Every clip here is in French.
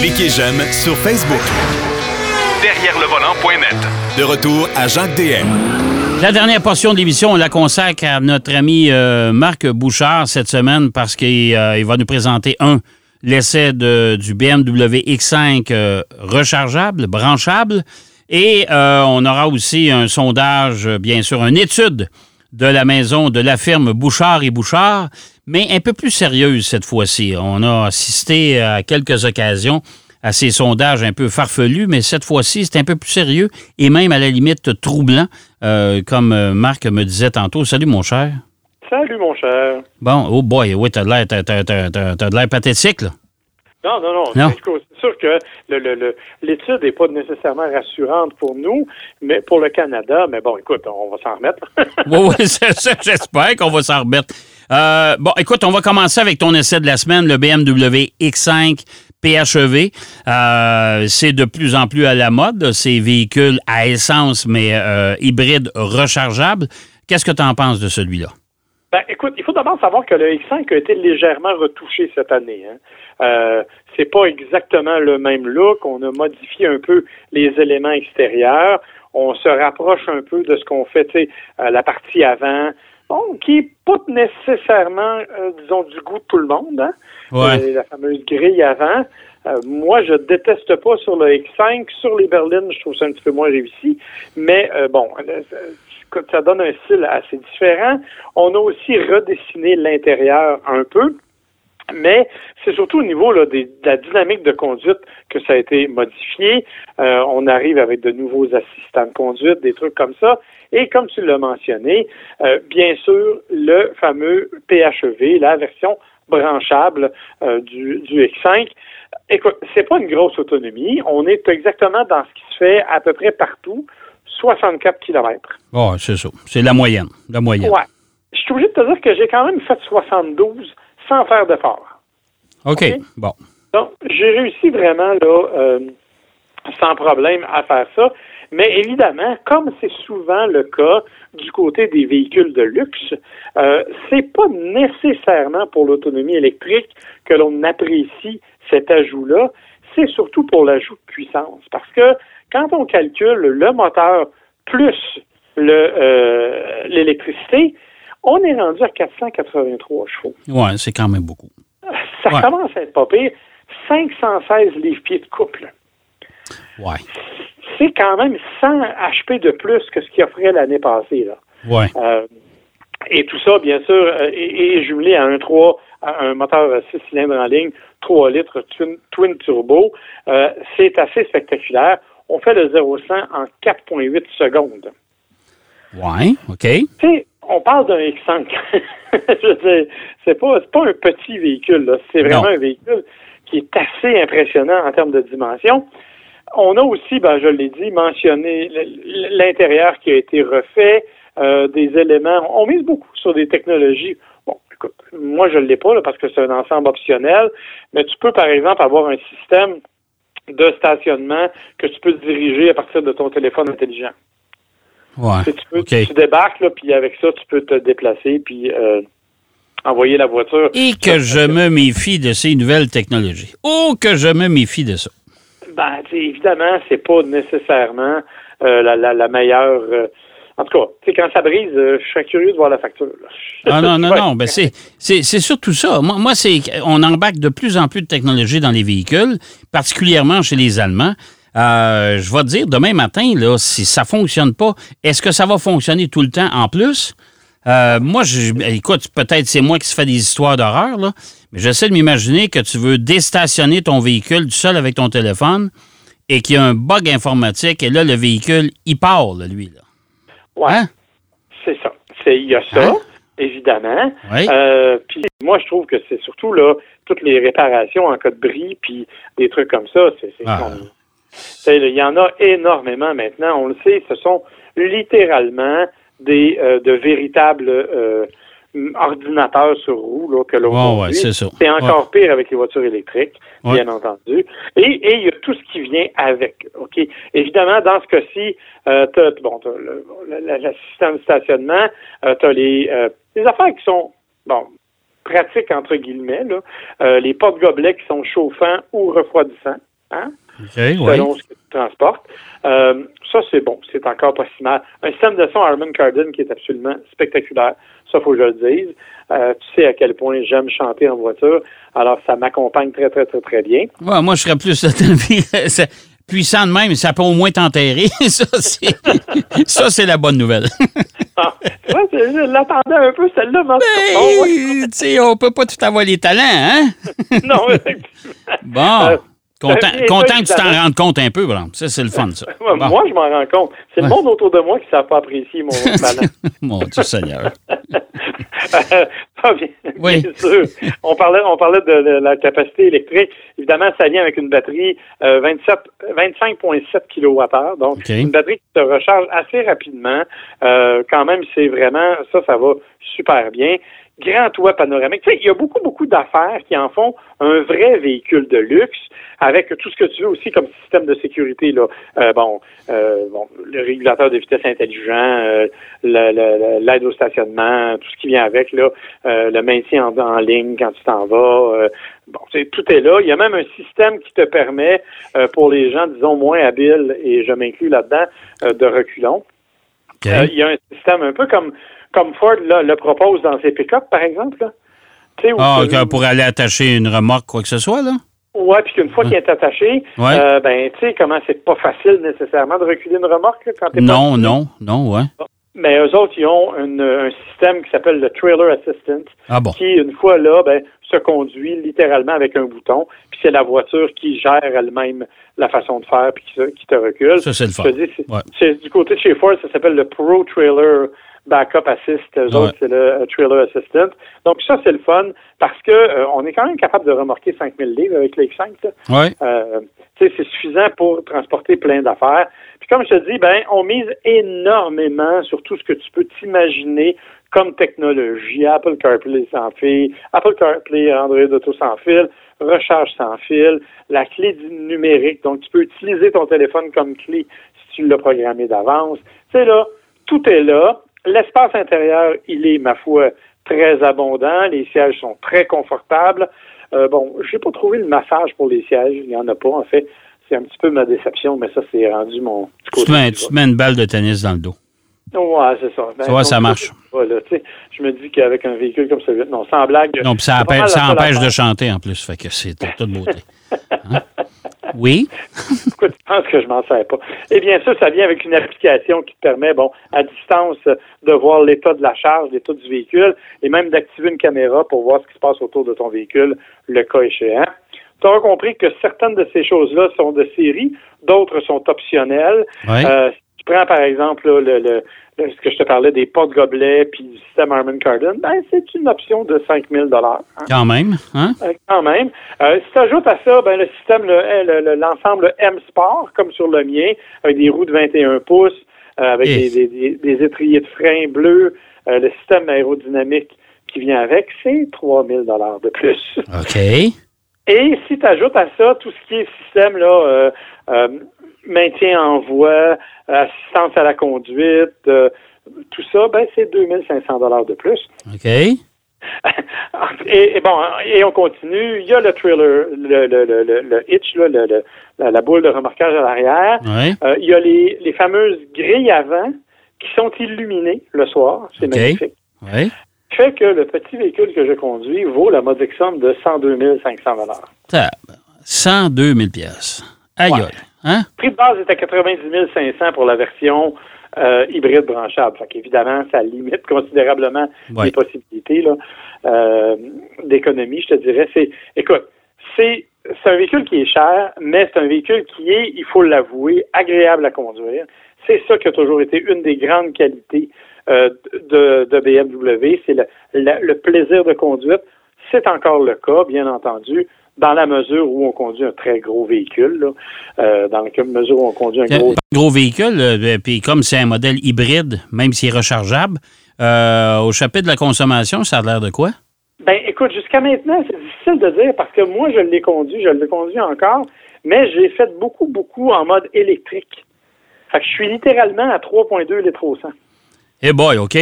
Cliquez j'aime sur Facebook. Derrière le volant.net. De retour à Jacques DM. La dernière portion de l'émission, on la consacre à notre ami euh, Marc Bouchard cette semaine parce qu'il euh, il va nous présenter un l'essai du BMW X5 euh, rechargeable, branchable, et euh, on aura aussi un sondage, bien sûr, une étude de la maison de la firme Bouchard et Bouchard, mais un peu plus sérieuse cette fois-ci. On a assisté à quelques occasions à ces sondages un peu farfelus, mais cette fois-ci, c'est un peu plus sérieux et même à la limite troublant, euh, comme euh, Marc me disait tantôt. Salut, mon cher. Salut, mon cher. Bon, oh boy, oui, t'as de l'air, t'as, de l'air pathétique, là. Non, non, non. Non? Sûr que l'étude n'est pas nécessairement rassurante pour nous, mais pour le Canada, mais bon, écoute, on va s'en remettre. Oui, oui, j'espère qu'on va s'en remettre. Euh, bon, écoute, on va commencer avec ton essai de la semaine, le BMW X5 PHEV. Euh, c'est de plus en plus à la mode, ces véhicules à essence, mais euh, hybrides rechargeables. Qu'est-ce que tu en penses de celui-là? Ben, écoute, il faut d'abord savoir que le X5 a été légèrement retouché cette année. Hein. Euh, c'est pas exactement le même look. On a modifié un peu les éléments extérieurs. On se rapproche un peu de ce qu'on fait, tu sais, euh, la partie avant, bon, qui est pas nécessairement, euh, disons, du goût de tout le monde. Hein. Ouais. Euh, la fameuse grille avant. Moi, je déteste pas sur le X5. Sur les berlines, je trouve ça un petit peu moins réussi. Mais bon, ça donne un style assez différent. On a aussi redessiné l'intérieur un peu. Mais c'est surtout au niveau de la dynamique de conduite que ça a été modifié. Euh, on arrive avec de nouveaux assistants de conduite, des trucs comme ça. Et comme tu l'as mentionné, euh, bien sûr, le fameux PHEV, la version branchable euh, du, du X5. Écoute, c'est pas une grosse autonomie. On est exactement dans ce qui se fait à peu près partout, 64 km. Oh, c'est ça. C'est la moyenne. La moyenne. Ouais. Je suis obligé de te dire que j'ai quand même fait 72 sans faire d'effort. OK. OK? Bon. Donc, j'ai réussi vraiment là, euh, sans problème à faire ça. Mais évidemment, comme c'est souvent le cas du côté des véhicules de luxe, euh, c'est pas nécessairement pour l'autonomie électrique que l'on apprécie cet ajout-là. C'est surtout pour l'ajout de puissance. Parce que quand on calcule le moteur plus euh, l'électricité, on est rendu à 483 chevaux. Ouais, c'est quand même beaucoup. Ça Ouais. commence à être pas pire. 516 livres-pieds de couple. Ouais. C'est quand même 100 HP de plus que ce qu'il offrait l'année passée. Là. Ouais. Euh, et tout ça, bien sûr, euh, est, est jumelé à un 3, à un moteur 6 cylindres en ligne, 3 litres twin, twin turbo. Euh, c'est assez spectaculaire. On fait le 0-100 en 4,8 secondes. Ouais. OK. Tu sais, on parle d'un X5. Je c'est pas, pas un petit véhicule. C'est vraiment Non. un véhicule qui est assez impressionnant en termes de dimension. On a aussi, ben, je l'ai dit, mentionné l'intérieur qui a été refait, euh, des éléments. On mise beaucoup sur des technologies. Bon, écoute, moi, je ne l'ai pas, là, parce que c'est un ensemble optionnel, mais tu peux, par exemple, avoir un système de stationnement que tu peux diriger à partir de ton téléphone intelligent. Ouais. Tu, peux- tu débarques, là, puis avec ça, tu peux te déplacer, puis euh, envoyer la voiture. Et que je me méfie de ces nouvelles technologies. Oh, que je me méfie de ça. Ben, évidemment, c'est pas nécessairement euh, la, la, la meilleure. euh, en tout cas, tu sais, quand ça brise, euh, je serais curieux de voir la facture. là. Ah non, non, Ouais. non. Ben c'est, c'est, c'est surtout ça. Moi, moi c'est on embarque de plus en plus de technologie dans les véhicules, particulièrement chez les Allemands. Euh, je vais te dire, demain matin, là, si ça fonctionne pas, est-ce que ça va fonctionner tout le temps en plus? Euh, moi, je, écoute, peut-être c'est moi qui se fais des histoires d'horreur, là, mais j'essaie de m'imaginer que tu veux déstationner ton véhicule tout seul avec ton téléphone et qu'il y a un bug informatique et là, le véhicule, il part, là, lui. Là. Ouais, Hein? c'est ça. C'est- Il y a ça, Hein? évidemment. Oui. Euh, puis moi, je trouve que c'est surtout là toutes les réparations en cas de bris, puis des trucs comme ça. C'est, c'est Ah. Il y en a énormément maintenant. On le sait, ce sont littéralement des euh, de véritables euh, ordinateurs sur roues là, que l'on ouais, c'est ça. C'est encore pire avec les voitures électriques, Bien entendu. Et et il y a tout ce qui vient avec. OK? Évidemment, dans ce cas-ci, euh, bon, le, de stationnement, tu as les, euh, les affaires qui sont bon pratiques, entre guillemets, là. Euh, les porte-gobelets qui sont chauffants ou refroidissants. Hein? OK, oui. selon ce que tu transportes. Euh, ça, c'est bon, c'est encore pas si mal. Un système de son Harman Kardon qui est absolument spectaculaire. Ça, faut que je le dise. Euh, tu sais à quel point j'aime chanter en voiture. Alors, ça m'accompagne très, très, très, très bien. Ouais, moi, je serais plus c'est puissant de même, ça peut au moins t'enterrer. ça, c'est ça, c'est la bonne nouvelle. Ah, ouais, je l'attendais un peu, celle-là. mais bon, ouais. Tu sais, on peut pas tout avoir les talents, hein? non, effectivement. Bon. Euh, Content, euh, content que tu t'en rendes compte un peu, exemple. Ça, c'est le fun, ça. Bon. Moi, je m'en rends compte. C'est Ouais. le monde autour de moi qui ne savent pas apprécier mon talent. Mon Dieu Seigneur. Ah, bien, Oui. bien sûr. On parlait, on parlait de, de la capacité électrique. Évidemment, ça vient avec une batterie euh, 27, 25,7 kWh. Donc, une batterie qui se recharge assez rapidement. Euh, quand même, c'est vraiment, ça, ça va super bien. Grand toit panoramique. Tu sais, il y a beaucoup, beaucoup d'affaires qui en font un vrai véhicule de luxe avec tout ce que tu veux aussi comme système de sécurité. Là. Euh, bon, euh, bon, le régulateur de vitesse intelligent, euh, l'aide au stationnement, tout ce qui vient avec, là, euh, le maintien en, en ligne quand tu t'en vas. euh, bon, c'est- tout est là. Il y a même un système qui te permet, euh, pour les gens, disons, moins habiles, et je m'inclus là-dedans, euh, de reculons. Euh, il y a un système un peu comme, comme Ford là, le propose dans ses pick-up, par exemple. Là. Ah, que pour aller attacher une remorque, quoi que ce soit, là? Ouais, puis qu'une fois qu'il est attaché, Ouais. euh, ben, tu sais, comment c'est pas facile nécessairement de reculer une remorque là, quand t'es Non, pas- non, non, ouais. Mais eux autres, ils ont une- un système qui s'appelle le Trailer Assistant, Ah bon. qui, une fois là, ben, se conduit littéralement avec un bouton, puis c'est la voiture qui gère elle-même la façon de faire, puis qui, te recule. Ça, c'est le fun. Ouais. c'est du côté de chez Ford, ça s'appelle le Pro Trailer Backup Assist. Eux Ouais. autres, c'est le euh, Trailer Assistant. Donc ça, c'est le fun parce que euh, on est quand même capable de remorquer 5000 livres avec le X5. là. Ouais. Euh, tu sais, c'est suffisant pour transporter plein d'affaires. Puis comme je te dis, ben, on mise énormément sur tout ce que tu peux t'imaginer comme technologie. Apple CarPlay sans fil, Apple CarPlay, Android Auto sans fil, recharge sans fil, la clé du numérique. Donc, tu peux utiliser ton téléphone comme clé si tu l'as programmé d'avance. Tu sais, là, tout est là. L'espace intérieur, il est, ma foi, très abondant. Les sièges sont très confortables. Euh, bon, j'ai pas trouvé le massage pour les sièges. Il n'y en a pas, en fait. C'est un petit peu ma déception, mais ça, c'est rendu mon petit Tu mets, tu mets une balle de tennis dans le dos. Ouais, c'est ça. Ben, Ça marche. voilà, je me dis qu'avec un véhicule comme celui-là, non, sans blague. Non, puis ça empêche, ça empêche de chanter en plus. Fait que c'est de toute beauté. Hein? Oui? Pourquoi tu penses que je m'en sers pas? Eh bien, ça, ça vient avec une application qui te permet, bon, à distance, euh, de voir l'état de la charge, l'état du véhicule, et même d'activer une caméra pour voir ce qui se passe autour de ton véhicule, le cas échéant. Tu auras compris que certaines de ces choses-là sont de série, d'autres sont optionnelles. Oui. Euh, tu prends, par exemple, là, le, le- le- ce que je te parlais des porte-gobelets puis du système Harman Kardon, ben, c'est une option de 5 000 hein. Quand même. Hein? Euh, quand même. Euh, si tu ajoutes à ça ben, le système, le- le- le- l'ensemble M Sport, comme sur le mien, avec des roues de 21 pouces, euh, avec Eh. des, des- des- des étriers de frein bleus, euh, le système aérodynamique qui vient avec, c'est 3 000 de plus. OK. Et si tu ajoutes à ça tout ce qui est système là, euh, euh, maintien en voie, assistance à la conduite, euh, tout ça, ben c'est 2500 dollars de plus. OK. et, et bon, et on continue. Il y a le trailer, le, le, le, le, hitch, là, la, la boule de remorquage à l'arrière. Oui. Euh, il y a les, les fameuses grilles avant qui sont illuminées le soir. C'est magnifique. Oui. Fait que le petit véhicule que je conduis vaut la modique somme de 102 500 dollars. Tab. 102 000 piastres. Aïe, Ouais. Aïe. Hein? Le prix de base est à 90 500 pour la version euh, hybride branchable. Fait qu'évidemment, ça limite considérablement Ouais. les possibilités là, euh, d'économie, je te dirais. C'est, écoute, c'est, c'est un véhicule qui est cher, mais c'est un véhicule qui est, il faut l'avouer, agréable à conduire. C'est ça qui a toujours été une des grandes qualités euh, de, de BMW, c'est le, la- le plaisir de conduite. C'est encore le cas, bien entendu, dans la mesure où on conduit un très gros véhicule, là, euh, dans la mesure où on conduit un gros Un gros véhicule, euh, puis comme c'est un modèle hybride, même s'il est rechargeable, euh, au chapitre de la consommation, ça a l'air de quoi? Ben, écoute, jusqu'à maintenant, c'est difficile de dire parce que moi, je l'ai conduit, je le conduis encore, mais j'ai fait beaucoup, beaucoup en mode électrique. Fait que je suis littéralement à 3,2 litres au 100. Eh boy, OK.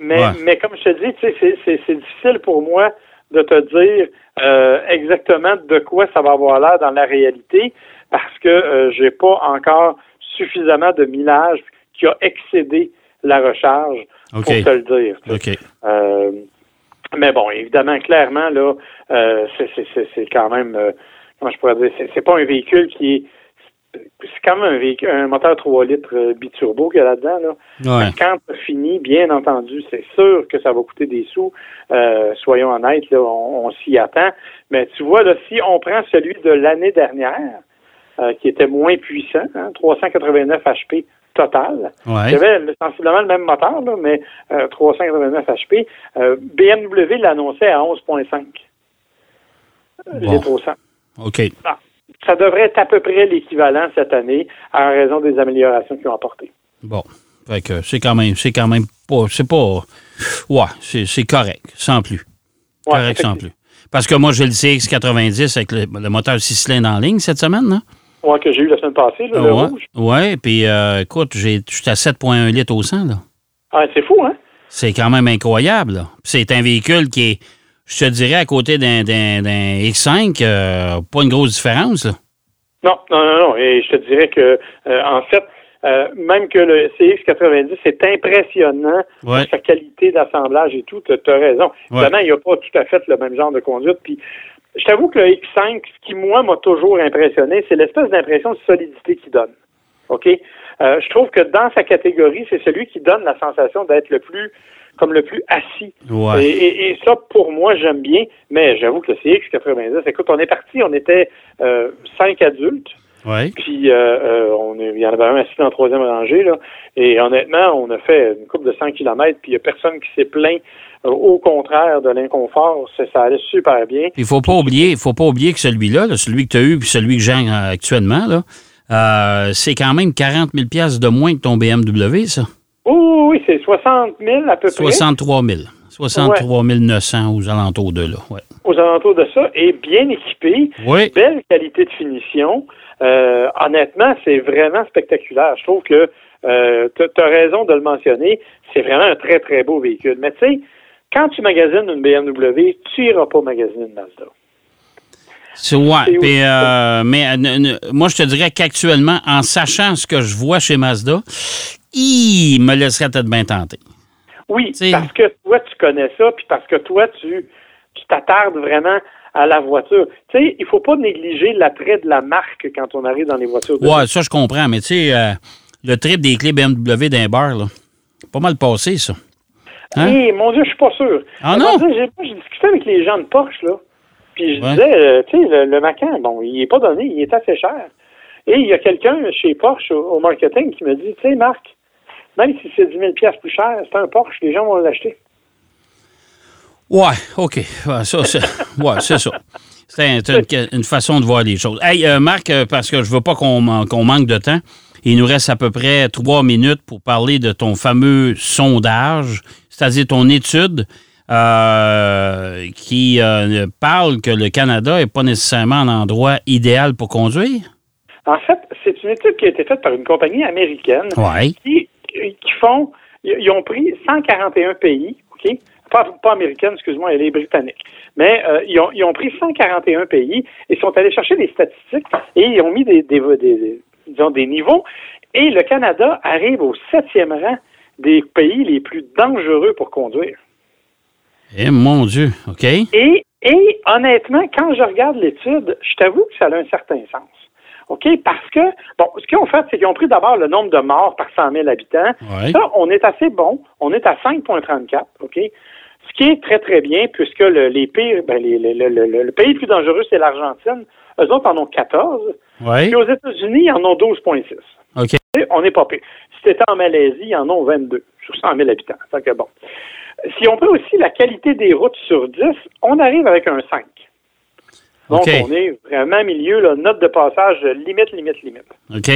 Mais, Ouais. mais comme je te dis, c'est difficile pour moi de te dire euh, exactement de quoi ça va avoir l'air dans la réalité parce que euh, j'ai pas encore suffisamment de millage qui a excédé la recharge pour te le dire. tu sais. OK. Euh, mais bon, évidemment, clairement, là, euh, c'est- c'est- c'est c'est quand même, euh, comment je pourrais dire, c'est- c'est pas un véhicule qui est, c'est quand même un véhicule, un moteur 3 litres euh, biturbo qu'il y a là-dedans, là. Ouais. Quand fini, bien entendu, c'est sûr que ça va coûter des sous. Euh, soyons honnêtes, là, on, on s'y attend. Mais tu vois, là, si on prend celui de l'année dernière, euh, qui était moins puissant, hein, 389 HP total, Ouais. il y avait le- sensiblement le même moteur, là, mais euh, 389 HP. BMW l'annonçait à 11,5 Bon. au 100. OK. Ah, ça devrait être à peu près l'équivalent cette année en raison des améliorations qu'ils ont apportées. Bon. Fait que c'est quand même, c'est quand même pas, c'est pas, ouais, c'est, correct, sans plus. Ouais, correct, sans plus. Parce que moi, j'ai le CX90 avec le, le moteur 6 cylindres en ligne cette semaine, là. Ouais, que j'ai eu la semaine passée, là, le rouge. Ouais, puis euh, écoute, j'ai, j'étais à 7,1 litres au 100, là. Ah, c'est fou, hein? C'est quand même incroyable, là. C'est un véhicule qui est, je te dirais, à côté d'un, d'un, d'un X5, euh, pas une grosse différence, là. Non, non, non, non. Et je te dirais que, euh, en fait, euh, même que le CX90, c'est impressionnant, Ouais. sa qualité d'assemblage et tout, tu as raison. Ouais. Évidemment, il n'y a pas tout à fait le même genre de conduite. Puis, je t'avoue que le X5, ce qui, moi, m'a toujours impressionné, c'est l'espèce d'impression de solidité qu'il donne. OK? Euh, je trouve que dans sa catégorie, c'est celui qui donne la sensation d'être le plus, comme le plus assis. Ouais. Et, et- et ça, pour moi, j'aime bien, mais j'avoue que le CX90, écoute, on est parti, on était euh, cinq adultes, Ouais. puis euh, euh, on est- il y en avait un assis dans la troisième rangée, là, et honnêtement, on a fait une coupe de 100 km, puis il n'y a personne qui s'est plaint, euh, au contraire de l'inconfort, ça, ça allait super bien. Il faut pas oublier, faut pas oublier que celui-là, là, celui que tu as eu puis celui que j'ai actuellement, là, euh, c'est quand même 40 000 pièces de moins que ton BMW, ça. Oui, oui, c'est 60 000 à peu près. 63 000. 63 900 aux alentours de là. Ouais. aux alentours de ça, et bien équipé, Oui. belle qualité de finition. Euh, honnêtement, c'est vraiment spectaculaire. Je trouve que euh, tu as raison de le mentionner. C'est vraiment un très, très beau véhicule. Mais tu sais, quand tu magasines une BMW, tu n'iras pas magasiner une Mazda. C'est ouais. Euh, mais euh, moi, je te dirais qu'actuellement, en sachant ce que je vois chez Mazda, il me laisserait peut-être bien tenter. Oui, T'sais- parce que toi, tu connais ça, puis parce que toi, tu tu t'attardes vraiment à la voiture. Tu sais, il faut pas négliger l'attrait de la marque quand on arrive dans les voitures. de Ouais, ça, je comprends. Mais tu sais, euh, le trip des clés BMW d'un bar, là, pas mal passé, ça. Hein? Eh, mon Dieu, je suis pas sûr. Ah non? j'ai discuté avec les gens de Porsche, là. Puis je Ouais. disais, euh, tu sais, le, le Macan, bon, il est pas donné, il est assez cher. Et il y a quelqu'un chez Porsche au, au marketing qui me dit, tu sais, Marc, même si c'est 10 000 plus cher, c'est un Porsche, les gens vont l'acheter. Ouais, OK. Ouais, ça, c'est ouais, ça. C'est un- c'est une, une façon de voir les choses. Hey, euh, Marc, euh, parce que je veux pas qu'on manque de temps, il nous reste à peu près trois minutes pour parler de ton fameux sondage, c'est-à-dire ton étude euh, qui euh, parle que le Canada n'est pas nécessairement un endroit idéal pour conduire? En fait, c'est une étude qui a été faite par une compagnie américaine qui, qui font, ils ont pris 141 pays, OK? Pas, pas américaine, excuse-moi, elle est britannique. Mais euh, ils, ont, ils ont pris 141 pays et sont allés chercher des statistiques et ils ont mis des, des, des- des- disons, des niveaux. Et le Canada arrive au septième rang des pays les plus dangereux pour conduire. Eh mon Dieu, OK? Et, et honnêtement, quand je regarde l'étude, je t'avoue que ça a un certain sens. OK? Parce que, bon, ce qu'ils ont fait, c'est qu'ils ont pris d'abord le nombre de morts par 100 000 habitants. Ouais. Ça, on est assez bon. On est à 5,34. OK? Ce qui est très, très bien, puisque le, les pires, ben, les- le, le- le- le pays le plus dangereux, c'est l'Argentine. Eux autres en ont 14. Oui. Puis aux États-Unis, ils en ont 12,6. OK. On n'est pas pire. Si c'était en Malaisie, ils en ont 22 sur 100 000 habitants. Fait que bon. Si on prend aussi la qualité des routes sur 10, on arrive avec un 5. Donc, on est vraiment milieu, là, note de passage limite, limite, limite. OK?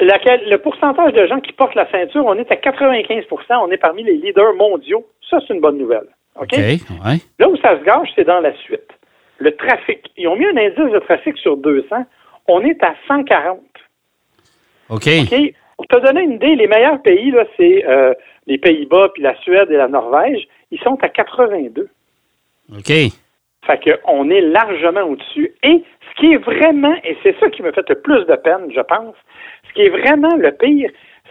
Laquelle- le pourcentage de gens qui portent la ceinture, on est à 95% On est parmi les leaders mondiaux. Ça, c'est une bonne nouvelle. OK? Ouais. Là où ça se gâche, c'est dans la suite. Le trafic. Ils ont mis un indice de trafic sur 200. On est à 140. OK. OK? Pour te donner une idée, les meilleurs pays, là, c'est euh, les Pays-Bas, puis la Suède et la Norvège. Ils sont à 82. OK. Fait qu'on est largement au-dessus. Et ce qui est vraiment, et c'est ça qui me fait le plus de peine, je pense, ce qui est vraiment le pire,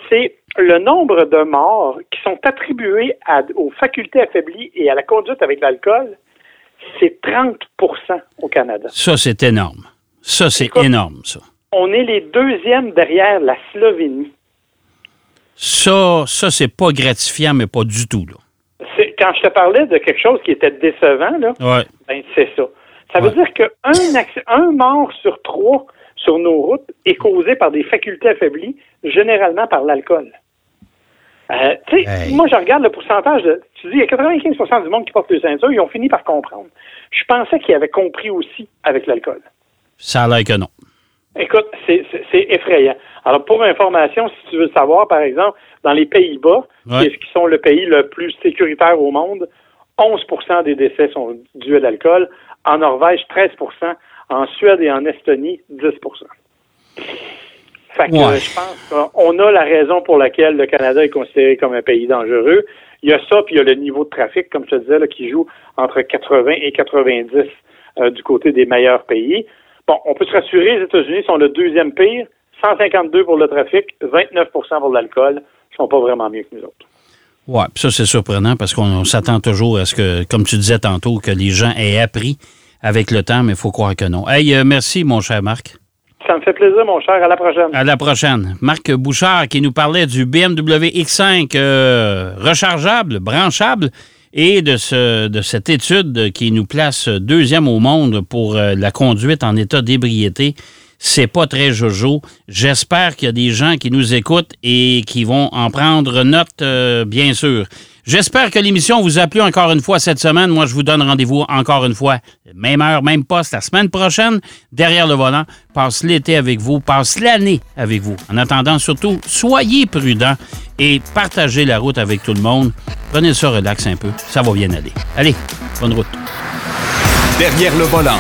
c'est le nombre de morts qui sont attribués aux facultés affaiblies et à la conduite avec l'alcool, c'est 30% au Canada. Ça, c'est énorme. Ça, c'est énorme, ça. On est les deuxièmes derrière la Slovénie. Ça, ça c'est pas gratifiant, mais pas du tout. Là. Quand je te parlais de quelque chose qui était décevant, là, ben, c'est ça. Ça veut dire qu'un un mort sur trois sur nos routes est causé par des facultés affaiblies, généralement par l'alcool. Euh, moi, je regarde le pourcentage. De, tu dis, il y a 95% du monde qui porte le ceinture, ils ont fini par comprendre. Je pensais qu'ils avaient compris aussi avec l'alcool. Ça a l'air que non. Écoute, c'est effrayant. Alors, pour information, si tu veux savoir, par exemple, dans les Pays-Bas, qui sont le pays le plus sécuritaire au monde, 11% des décès sont dus à l'alcool. En Norvège, 13% En Suède et en Estonie, 10 fait que je pense qu'on a la raison pour laquelle le Canada est considéré comme un pays dangereux. Il y a ça, puis il y a le niveau de trafic, comme je te disais, là, qui joue entre 80 et 90 euh, du côté des meilleurs pays. Bon, on peut se rassurer, les États-Unis sont le deuxième pire, 152 pour le trafic, 29% pour l'alcool. Ils sont pas vraiment mieux que nous autres. Oui, ça c'est surprenant parce qu'on s'attend toujours à ce que, comme tu disais tantôt, que les gens aient appris avec le temps, mais il faut croire que non. Hey, euh, merci, mon cher Marc. Ça me fait plaisir, mon cher. À la prochaine. À la prochaine. Marc Bouchard qui nous parlait du BMW X5 euh, rechargeable, branchable et de, ce, de cette étude qui nous place deuxième au monde pour euh, la conduite en état d'ébriété. C'est pas très jojo. J'espère qu'il y a des gens qui nous écoutent et qui vont en prendre note, euh, bien sûr. J'espère que l'émission vous a plu encore une fois cette semaine. Moi, je vous donne rendez-vous encore une fois, même heure, même poste, la semaine prochaine, derrière le volant. Passe l'été avec vous, passe l'année avec vous. En attendant, surtout, soyez prudents et partagez la route avec tout le monde. Prenez ça relax un peu, ça va bien aller. Allez, bonne route. Derrière le volant.